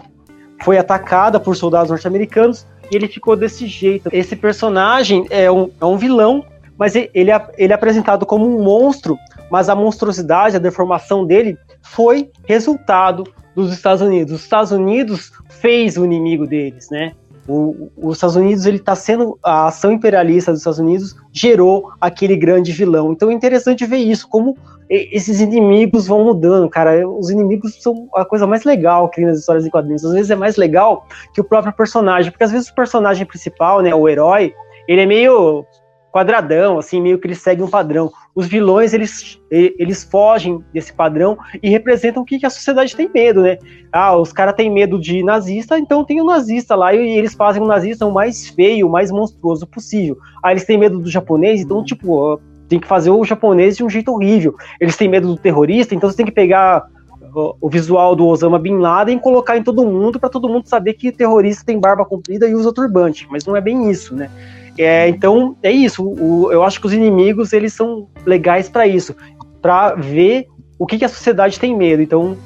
Speaker 3: foi atacada por soldados norte-americanos e ele ficou desse jeito. Esse personagem é um, é um vilão, mas ele é, ele é apresentado como um monstro, mas a monstruosidade, a deformação dele foi resultado dos Estados Unidos. Os Estados Unidos fez o inimigo deles, né? O, os Estados Unidos ele está sendo a ação imperialista dos Estados Unidos gerou aquele grande vilão. Então é interessante ver isso, como esses inimigos vão mudando, cara. Os inimigos são a coisa mais legal que nas histórias de quadrinhos. Às vezes é mais legal que o próprio personagem, porque às vezes o personagem principal, né, o herói, ele é meio quadradão, assim, meio que eles seguem um padrão. Os vilões, eles, eles fogem desse padrão e representam o que, a sociedade tem medo, né? Ah, os caras têm medo de nazista, então tem o um nazista lá, e eles fazem o um nazista o mais feio, o mais monstruoso possível. Ah, eles têm medo do japonês, então, tipo, tem que fazer o japonês de um jeito horrível. Eles têm medo do terrorista, então você tem que pegar o visual do Osama Bin Laden e colocar em todo mundo para todo mundo saber que terrorista tem barba comprida e usa turbante, mas não é bem isso, né? É, então é isso. O, eu acho que os inimigos eles são legais para isso, para ver o que, que, a sociedade tem medo. Então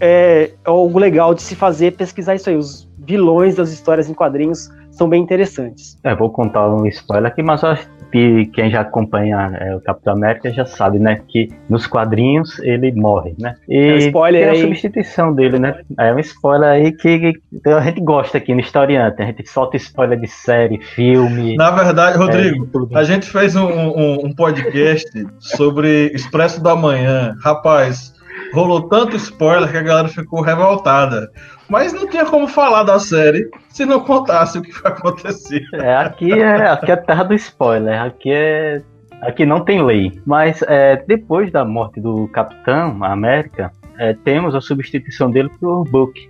Speaker 3: é, é algo legal de se fazer pesquisar isso aí. Os vilões das histórias em quadrinhos são bem interessantes.
Speaker 4: É, vou contar um spoiler aqui, mas acho que quem já acompanha é, o Capitão América já sabe, né? Que nos quadrinhos ele morre, né? E é um spoiler aí. a substituição dele, né? É um spoiler aí que, que a gente gosta aqui no Historiante. A gente solta spoiler de série, filme.
Speaker 2: Na verdade, Rodrigo, é, a gente fez um, um, um podcast sobre Expresso da Manhã. Rapaz, rolou tanto spoiler que a galera ficou revoltada. Mas não tinha como falar da série se não contasse o que vai acontecer.
Speaker 4: É, aqui é, aqui é terra do spoiler. Aqui é. Aqui não tem lei. Mas é, depois da morte do Capitão América, é, temos a substituição dele por Buck.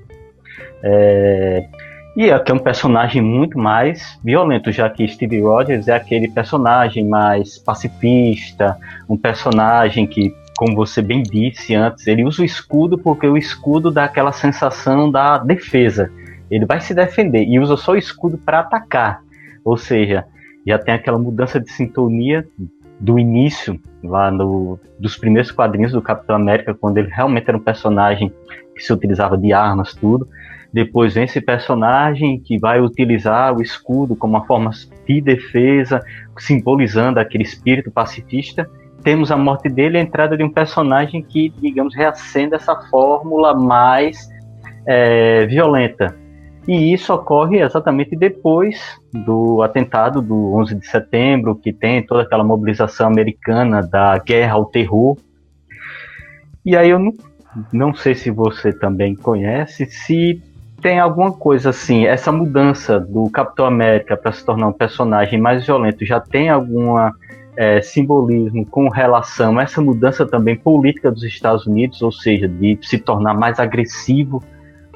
Speaker 4: É, e aqui é um personagem muito mais violento, já que Steve Rogers é aquele personagem mais pacifista, um personagem que como você bem disse antes, ele usa o escudo porque o escudo dá aquela sensação da defesa. Ele vai se defender e usa só o escudo para atacar. Ou seja, já tem aquela mudança de sintonia do início, lá no, dos primeiros quadrinhos do Capitão América, quando ele realmente era um personagem que se utilizava de armas, tudo. Depois vem esse personagem que vai utilizar o escudo como uma forma de defesa, simbolizando aquele espírito pacifista temos a morte dele e a entrada de um personagem que, digamos, reacende essa fórmula mais é, violenta. E isso ocorre exatamente depois do atentado do 11 de setembro, que tem toda aquela mobilização americana da guerra ao terror. E aí eu não, não sei se você também conhece, se tem alguma coisa assim, essa mudança do Capitão América para se tornar um personagem mais violento já tem alguma é, simbolismo com relação a essa mudança também política dos Estados Unidos, ou seja, de se tornar mais agressivo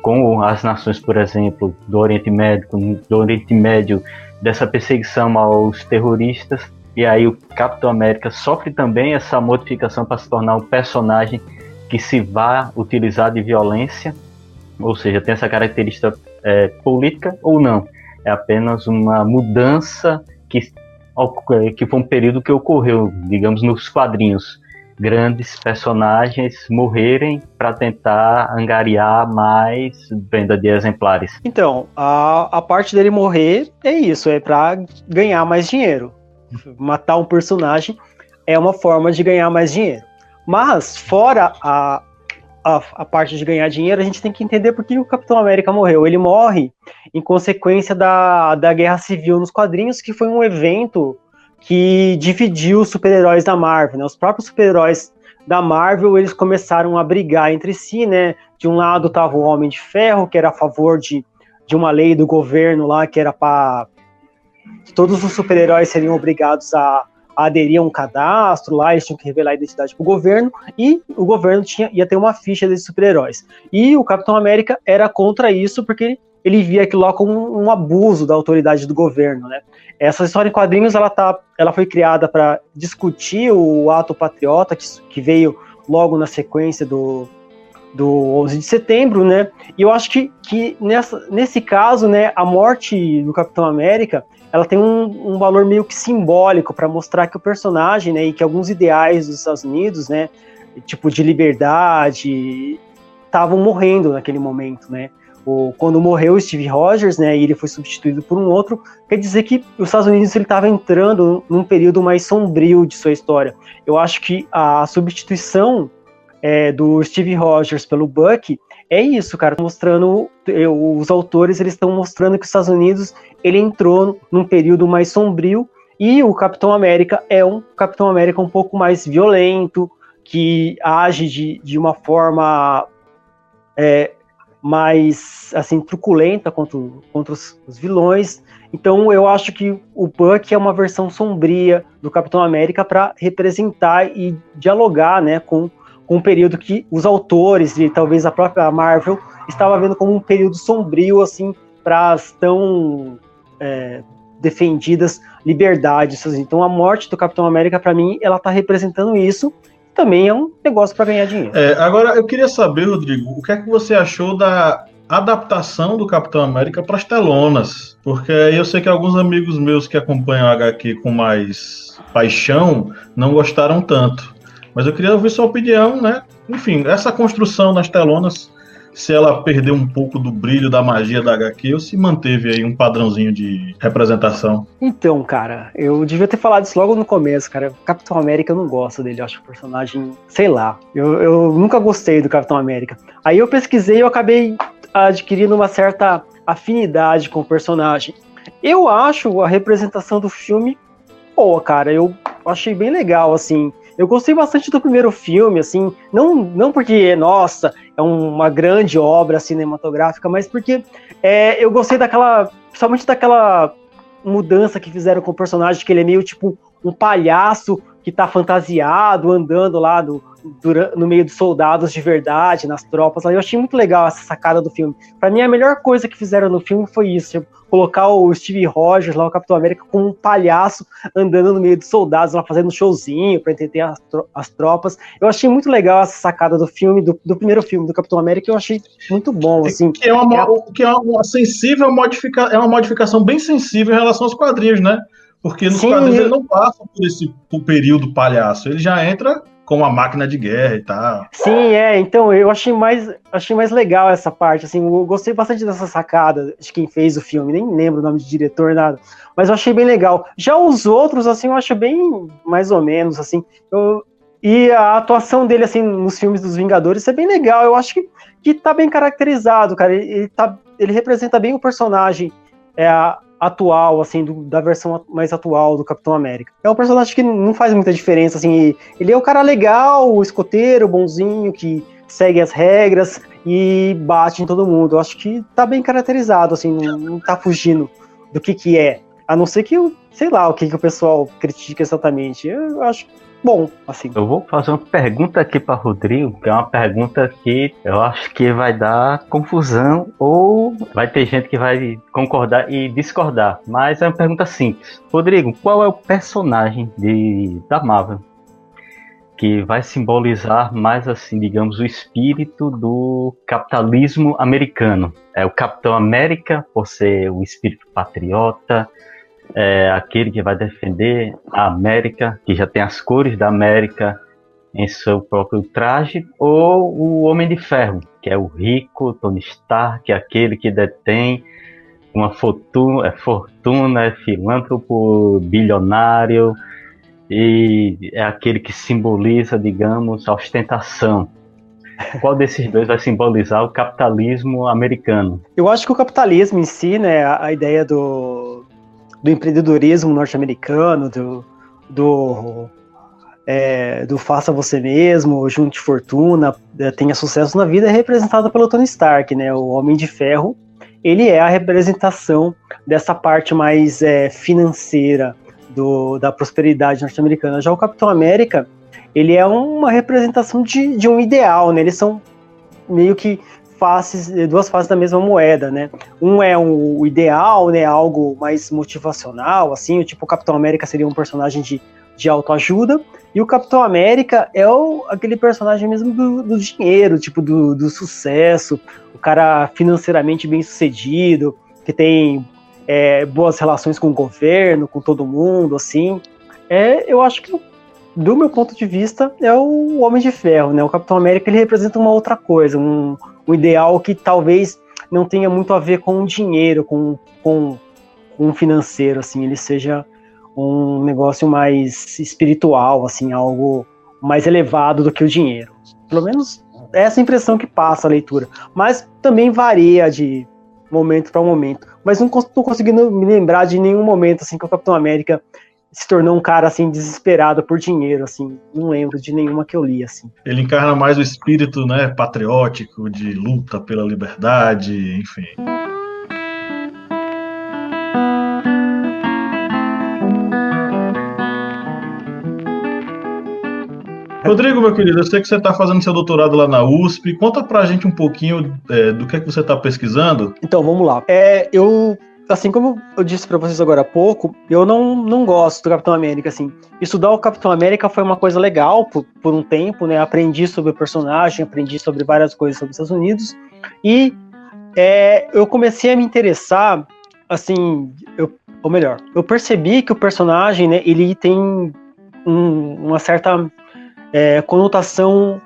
Speaker 4: com as nações, por exemplo, do Oriente Médio, do Oriente Médio, dessa perseguição aos terroristas. E aí o Capitão América sofre também essa modificação para se tornar um personagem que se vá utilizar de violência, ou seja, tem essa característica é, política ou não. É apenas uma mudança que que foi um período que ocorreu, digamos, nos quadrinhos. Grandes personagens morrerem para tentar angariar mais venda de exemplares.
Speaker 3: Então, a, a parte dele morrer é isso, é para ganhar mais dinheiro. Matar um personagem é uma forma de ganhar mais dinheiro. Mas, fora a, a, a, parte de ganhar dinheiro, a gente tem que entender por que o Capitão América morreu. Ele morre em consequência da, da Guerra Civil nos quadrinhos, que foi um evento que dividiu os super-heróis da Marvel. Né? Os próprios super-heróis da Marvel eles começaram a brigar entre si, né? De um lado estava o Homem de Ferro, que era a favor de, de uma lei do governo lá, que era para todos os super-heróis seriam obrigados a aderir a um cadastro lá, eles tinham que revelar a identidade para o governo, e o governo tinha, ia ter uma ficha desses super-heróis. E o Capitão América era contra isso, porque ele via aquilo lá como um, um abuso da autoridade do governo, né? Essa história em quadrinhos, ela, tá, ela foi criada para discutir o ato patriota, que, que veio logo na sequência do, do 11 de setembro, né? E eu acho que, que nessa, nesse caso, né, a morte do Capitão América, ela tem um, um valor meio que simbólico para mostrar que o personagem, né, e que alguns ideais dos Estados Unidos, né, tipo de liberdade, estavam morrendo naquele momento, né? O, quando morreu o Steve Rogers, né, e ele foi substituído por um outro, quer dizer que os Estados Unidos ele estava entrando num período mais sombrio de sua história. Eu acho que a substituição é, do Steve Rogers pelo Buck é isso, cara, mostrando os autores eles estão mostrando que os Estados Unidos ele entrou num período mais sombrio e o Capitão América é um Capitão América um pouco mais violento, que age de, de uma forma é, mais assim truculenta contra, contra os, os, vilões. Então eu acho que o Buck é uma versão sombria do Capitão América para representar e dialogar, né, com, com um período que os autores e talvez a própria Marvel estava vendo como um período sombrio assim para as tão é, defendidas liberdades. Assim. Então a morte do Capitão América para mim ela está representando isso também é um negócio para ganhar dinheiro.
Speaker 2: É, agora, eu queria saber, Rodrigo, o que é que você achou da adaptação do Capitão América para as telonas? Porque eu sei que alguns amigos meus que acompanham a HQ com mais paixão não gostaram tanto. Mas eu queria ouvir sua opinião, né? Enfim, essa construção nas telonas se ela perdeu um pouco do brilho da magia da HQ ou se manteve aí um padrãozinho de representação?
Speaker 3: Então, cara, eu devia ter falado isso logo no começo, cara. Capitão América eu não gosto dele, eu acho o personagem, sei lá. Eu, eu nunca gostei do Capitão América. Aí eu pesquisei e eu acabei adquirindo uma certa afinidade com o personagem. Eu acho a representação do filme boa, cara. Eu achei bem legal, assim. Eu gostei bastante do primeiro filme, assim, não, não porque, nossa, é uma grande obra cinematográfica, mas porque é, eu gostei daquela, principalmente daquela mudança que fizeram com o personagem, que ele é meio tipo um palhaço que tá fantasiado, andando lá no, no meio dos soldados de verdade, nas tropas. Eu achei muito legal essa sacada do filme. Para mim, a melhor coisa que fizeram no filme foi isso: colocar o Steve Rogers, lá o Capitão América, com um palhaço andando no meio dos soldados, lá fazendo um showzinho para entender as, as, tropas. Eu achei muito legal essa sacada do filme, do, do, primeiro filme do Capitão América, eu achei muito bom. Assim.
Speaker 2: Que é uma, é, que é uma sensível modifica, é uma modificação bem sensível em relação aos quadrinhos, né? Porque nos Sim, quadrinhos ele não passa por esse por período palhaço, ele já entra com uma máquina de guerra e tal.
Speaker 3: Sim, é, então eu achei mais, achei mais legal essa parte, assim, eu gostei bastante dessa sacada de quem fez o filme, nem lembro o nome de diretor, nada, mas eu achei bem legal. Já os outros, assim, eu acho bem mais ou menos, assim, eu, e a atuação dele, assim, nos filmes dos Vingadores é bem legal, eu acho que, que tá bem caracterizado, cara, ele, ele, tá, ele representa bem o personagem, é, atual, assim, do, da versão mais atual do Capitão América. É um personagem que não faz muita diferença, assim, ele é o cara legal, o escoteiro, bonzinho, que segue as regras e bate em todo mundo. Eu acho que tá bem caracterizado, assim, não, não tá fugindo do que que é. A não ser que, sei lá, o que, que o pessoal critica exatamente. Eu acho bom, assim.
Speaker 4: Eu vou fazer uma pergunta aqui para Rodrigo, que é uma pergunta que eu acho que vai dar confusão ou vai ter gente que vai concordar e discordar, mas é uma pergunta simples. Rodrigo, qual é o personagem de, da Marvel que vai simbolizar mais assim, digamos, o espírito do capitalismo americano. É o Capitão América por ser o espírito patriota, é aquele que vai defender a América, que já tem as cores da América em seu próprio traje, ou o Homem de Ferro, que é o rico Tony Stark, que aquele que detém uma fortuna, é fortuna, é filântropo bilionário e é aquele que simboliza, digamos, a ostentação. Qual desses dois vai simbolizar o capitalismo americano?
Speaker 3: Eu acho que o capitalismo em si, né, a ideia do, do empreendedorismo norte-americano, do, do, é, do faça você mesmo, junte fortuna, é, tenha sucesso na vida, é representado pelo Tony Stark, né? O Homem de Ferro. Ele é a representação dessa parte mais é, financeira do, da prosperidade norte-americana. Já o Capitão América, ele é uma representação de, de um ideal, né? Eles são meio que faces, duas faces da mesma moeda, né? Um é o ideal, né? Algo mais motivacional, assim, tipo o Capitão América seria um personagem de, de autoajuda, e o Capitão América é o, aquele personagem mesmo do, do dinheiro, tipo do, do, sucesso, o cara financeiramente bem sucedido, que tem é, boas relações com o governo, com todo mundo, assim. É, eu acho que do meu ponto de vista, é o Homem de Ferro, né? O Capitão América ele representa uma outra coisa, um, um ideal que talvez não tenha muito a ver com o dinheiro, com, com, com o financeiro, assim, ele seja um negócio mais espiritual, assim, algo mais elevado do que o dinheiro. Pelo menos é essa impressão que passa a leitura. Mas também varia de momento para momento. Mas não estou conseguindo me lembrar de nenhum momento assim que o Capitão América se tornou um cara assim desesperado por dinheiro, assim. Não lembro de nenhuma que eu li assim.
Speaker 2: Ele encarna mais o espírito, né, patriótico de luta pela liberdade, enfim. Rodrigo, meu querido, eu sei que você está fazendo seu doutorado lá na USP. Conta pra gente um pouquinho é, do que é que você está pesquisando.
Speaker 3: Então, vamos lá. É, eu assim como eu disse para vocês agora há pouco, eu não, não gosto do Capitão América, assim. Estudar o Capitão América foi uma coisa legal por, por um tempo, né? Aprendi sobre o personagem, aprendi sobre várias coisas sobre os Estados Unidos. E é, eu comecei a me interessar, assim, eu, ou melhor, eu percebi que o personagem, né, ele tem um, uma certa é, conotação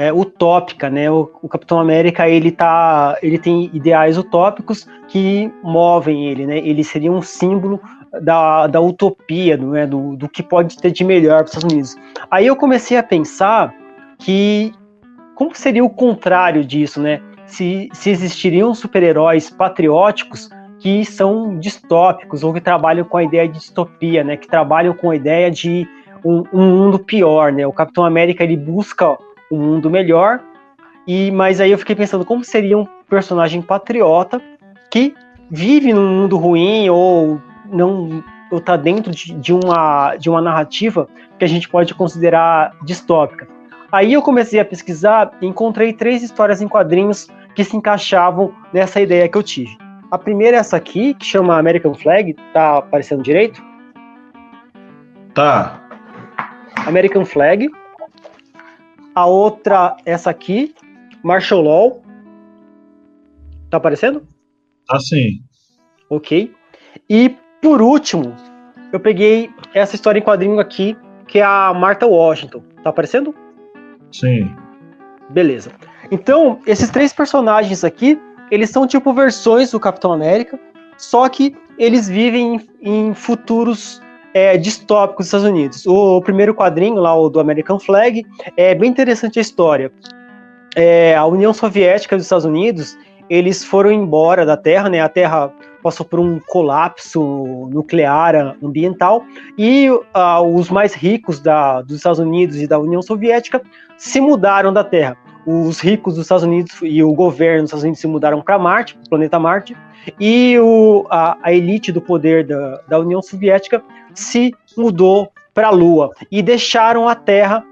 Speaker 3: é, utópica, né? O, o, Capitão América ele tá, ele tem ideais utópicos que movem ele, né? Ele seria um símbolo da, da utopia, né? do, do que pode ter de melhor para os Estados Unidos. Aí eu comecei a pensar que como seria o contrário disso, né? Se, se existiriam super-heróis patrióticos que são distópicos ou que trabalham com a ideia de distopia, né? Que trabalham com a ideia de um, um mundo pior, né? O Capitão América ele busca um mundo melhor. E mas aí eu fiquei pensando como seria um personagem patriota que vive num mundo ruim ou não ou tá dentro de, de, uma de uma narrativa que a gente pode considerar distópica. Aí eu comecei a pesquisar e encontrei três histórias em quadrinhos que se encaixavam nessa ideia que eu tive. A primeira é essa aqui, que chama American Flag, tá aparecendo direito?
Speaker 2: Tá.
Speaker 3: American Flag. A outra, essa aqui, Martial Law. Tá aparecendo?
Speaker 2: Ah, sim.
Speaker 3: Ok. E por último, eu peguei essa história em quadrinho aqui, que é a Martha Washington. Tá aparecendo?
Speaker 2: Sim.
Speaker 3: Beleza. Então, esses três personagens aqui, eles são tipo versões do Capitão América, só que eles vivem em, em futuros é, distópicos dos Estados Unidos. O, o, primeiro quadrinho, lá, o do American Flag, é bem interessante a história. É, a União Soviética dos Estados Unidos, eles foram embora da Terra, né? A Terra passou por um colapso nuclear ambiental e uh, os mais ricos da, dos Estados Unidos e da União Soviética se mudaram da Terra. Os ricos dos Estados Unidos e o governo dos Estados Unidos se mudaram para Marte, o planeta Marte, e o, a, a, elite do poder da, da União Soviética se mudou para a Lua e deixaram a Terra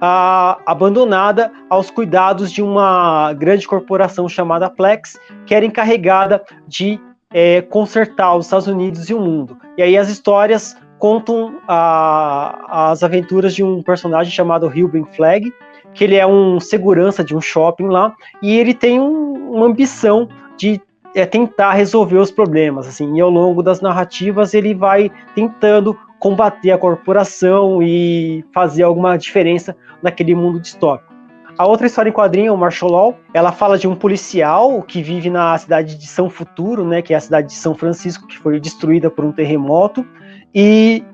Speaker 3: a, abandonada aos cuidados de uma grande corporação chamada Plex, que era encarregada de é, consertar os Estados Unidos e o mundo. E aí as histórias contam a, as aventuras de um personagem chamado Ruben Flag, que ele é um segurança de um shopping lá, e ele tem um, uma ambição de é tentar resolver os problemas, assim, e ao longo das narrativas ele vai tentando combater a corporação e fazer alguma diferença naquele mundo distópico. A outra história em quadrinho é o Marshall Law. Ela fala de um policial que vive na cidade de São Futuro, né, que é a cidade de São Francisco, que foi destruída por um terremoto, e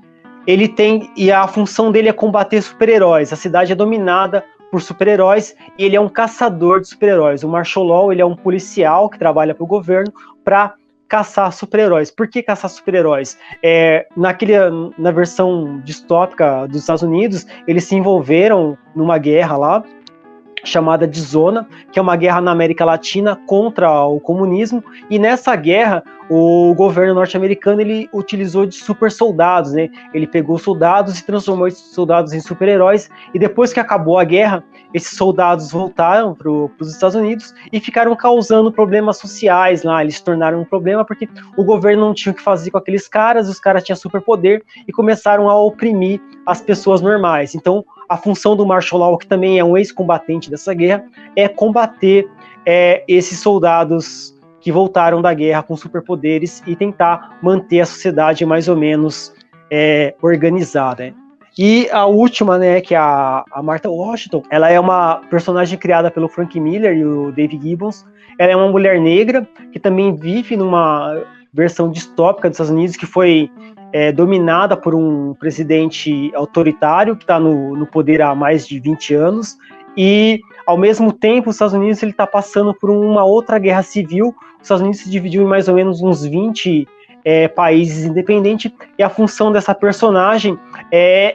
Speaker 3: ele tem e a função dele é combater super-heróis. A cidade é dominada por super-heróis e ele é um caçador de super-heróis. O Marshall Law ele é um policial que trabalha para o governo para caçar super-heróis. Por que caçar super-heróis? É, naquele, na versão distópica dos Estados Unidos, eles se envolveram numa guerra lá chamada de Zona, que é uma guerra na América Latina contra o comunismo, e nessa guerra o governo norte-americano ele utilizou de super soldados, né? Ele pegou soldados e transformou esses soldados em super-heróis, e depois que acabou a guerra, esses soldados voltaram para os Estados Unidos e ficaram causando problemas sociais lá. Eles se tornaram um problema porque o governo não tinha o que fazer com aqueles caras, os caras tinham superpoder e começaram a oprimir as pessoas normais. Então, a função do Marshall Law, que também é um ex-combatente dessa guerra, é combater é, esses soldados que voltaram da guerra com superpoderes e tentar manter a sociedade mais ou menos é, organizada. E a última, né, que é a, a Martha Washington, ela é uma personagem criada pelo Frank Miller e o Dave Gibbons. Ela é uma mulher negra que também vive numa versão distópica dos Estados Unidos que foi é, dominada por um presidente autoritário que está no, no poder há mais de 20 anos e ao mesmo tempo os Estados Unidos está passando por uma outra guerra civil. Os Estados Unidos se dividiu em mais ou menos uns 20 é, países independentes, e a função dessa personagem é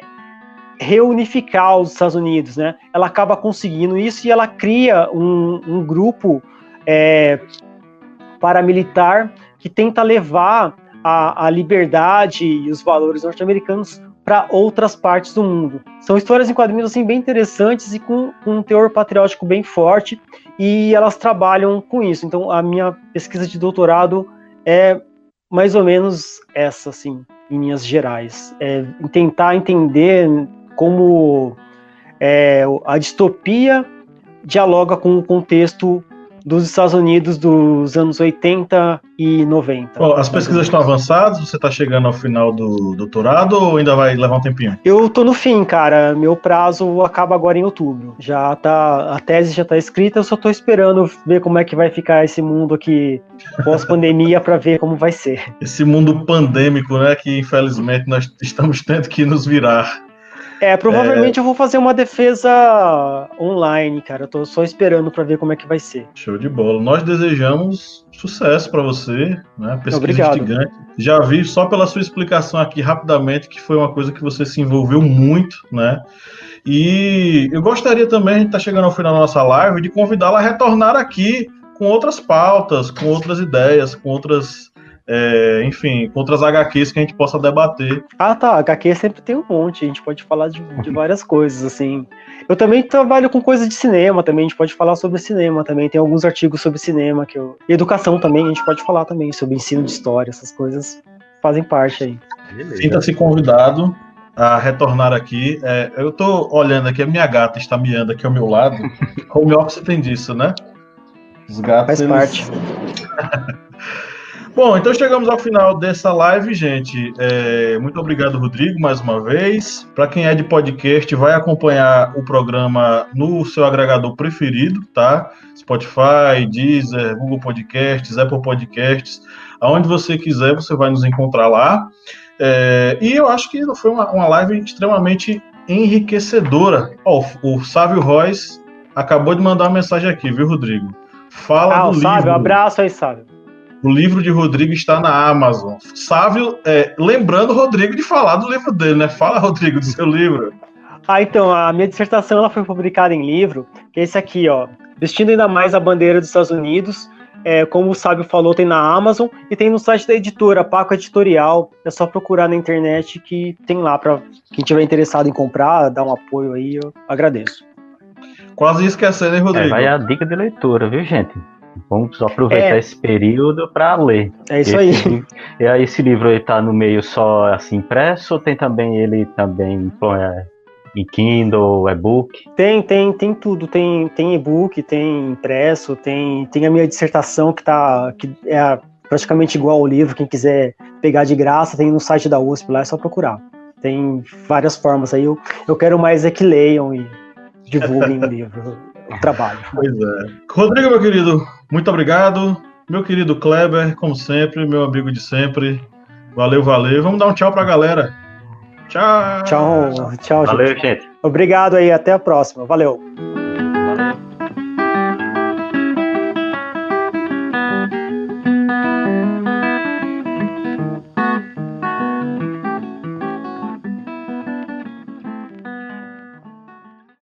Speaker 3: reunificar os Estados Unidos, né? Ela acaba conseguindo isso e ela cria um, um grupo é, paramilitar que tenta levar a, a liberdade e os valores norte-americanos para outras partes do mundo. São histórias em quadrinhos assim bem interessantes e com, com, um teor patriótico bem forte e elas trabalham com isso. Então a minha pesquisa de doutorado é mais ou menos essa assim, em linhas gerais, é tentar entender como é, a distopia dialoga com o contexto dos Estados Unidos dos anos 80 e 90.
Speaker 2: Bom, as pesquisas estão avançadas? Você está chegando ao final do doutorado ou ainda vai levar um tempinho?
Speaker 3: Eu tô no fim, cara. Meu prazo acaba agora em outubro. Já tá, a tese já está escrita, eu só estou esperando ver como é que vai ficar esse mundo aqui pós-pandemia para ver como vai ser.
Speaker 2: Esse mundo pandêmico, né, que infelizmente nós estamos tendo que nos virar.
Speaker 3: É, provavelmente é... eu vou fazer uma defesa online, cara. Eu tô só esperando para ver como é que vai ser.
Speaker 2: Show de bola. Nós desejamos sucesso para você, né?
Speaker 3: Pesquisa Obrigado.
Speaker 2: gigante. Já vi só pela sua explicação aqui rapidamente que foi uma coisa que você se envolveu muito, né? E eu gostaria também, a gente tá chegando ao final da nossa live, de convidá-la a retornar aqui com outras pautas, com outras ideias, com outras é, enfim, com outras HQs que a gente possa debater.
Speaker 3: Ah, tá. HQ sempre tem um monte, a gente pode falar de, de várias coisas, assim. Eu também trabalho com coisas de cinema também, a gente pode falar sobre cinema também. Tem alguns artigos sobre cinema que eu. E educação também, a gente pode falar também sobre ensino de história, essas coisas fazem parte aí.
Speaker 2: Sinta-se convidado a retornar aqui. É, eu tô olhando aqui, a minha gata está miando aqui ao meu lado. Home office tem disso, né?
Speaker 3: Os gatos. Faz eles... parte.
Speaker 2: Bom, então chegamos ao final dessa live, gente. É, muito obrigado, Rodrigo, mais uma vez. Para quem é de podcast, vai acompanhar o programa no seu agregador preferido, tá? Spotify, Deezer, Google Podcasts, Apple Podcasts, aonde você quiser, você vai nos encontrar lá. É, e eu acho que foi uma, uma live extremamente enriquecedora. Oh, o Sávio Royce acabou de mandar uma mensagem aqui, viu, Rodrigo?
Speaker 3: Fala ah, do Sávio, livro. abraço aí, Sávio.
Speaker 2: O livro de Rodrigo está na Amazon. Sávio, é, lembrando Rodrigo de falar do livro dele, né? Fala, Rodrigo, do seu livro.
Speaker 3: Ah, então, a minha dissertação ela foi publicada em livro, que é esse aqui, ó. Vestindo ainda mais a bandeira dos Estados Unidos. É, como o Sábio falou, tem na Amazon e tem no site da editora, Paco Editorial. É só procurar na internet que tem lá para quem tiver interessado em comprar, dar um apoio aí, eu agradeço.
Speaker 2: Quase esquecendo, hein, Rodrigo? É,
Speaker 4: vai a dica de leitura, viu, gente? Vamos aproveitar é. esse período para ler.
Speaker 3: É isso esse, aí.
Speaker 4: E aí esse livro está no meio só assim impresso ou tem também ele também é, em Kindle, e-book?
Speaker 3: Tem, tem, tem tudo. Tem, tem e-book, tem impresso, tem, tem a minha dissertação que tá que é praticamente igual ao livro. Quem quiser pegar de graça, tem no site da USP lá, é só procurar. Tem várias formas aí. Eu, eu quero mais é que leiam e divulguem o livro o trabalho.
Speaker 2: Pois é. Rodrigo, meu querido, muito obrigado. Meu querido Kleber, como sempre, meu amigo de sempre. Valeu, valeu. Vamos dar um tchau pra galera. Tchau.
Speaker 3: Tchau, tchau,
Speaker 4: Valeu, gente.
Speaker 3: Obrigado aí, até a próxima. Valeu.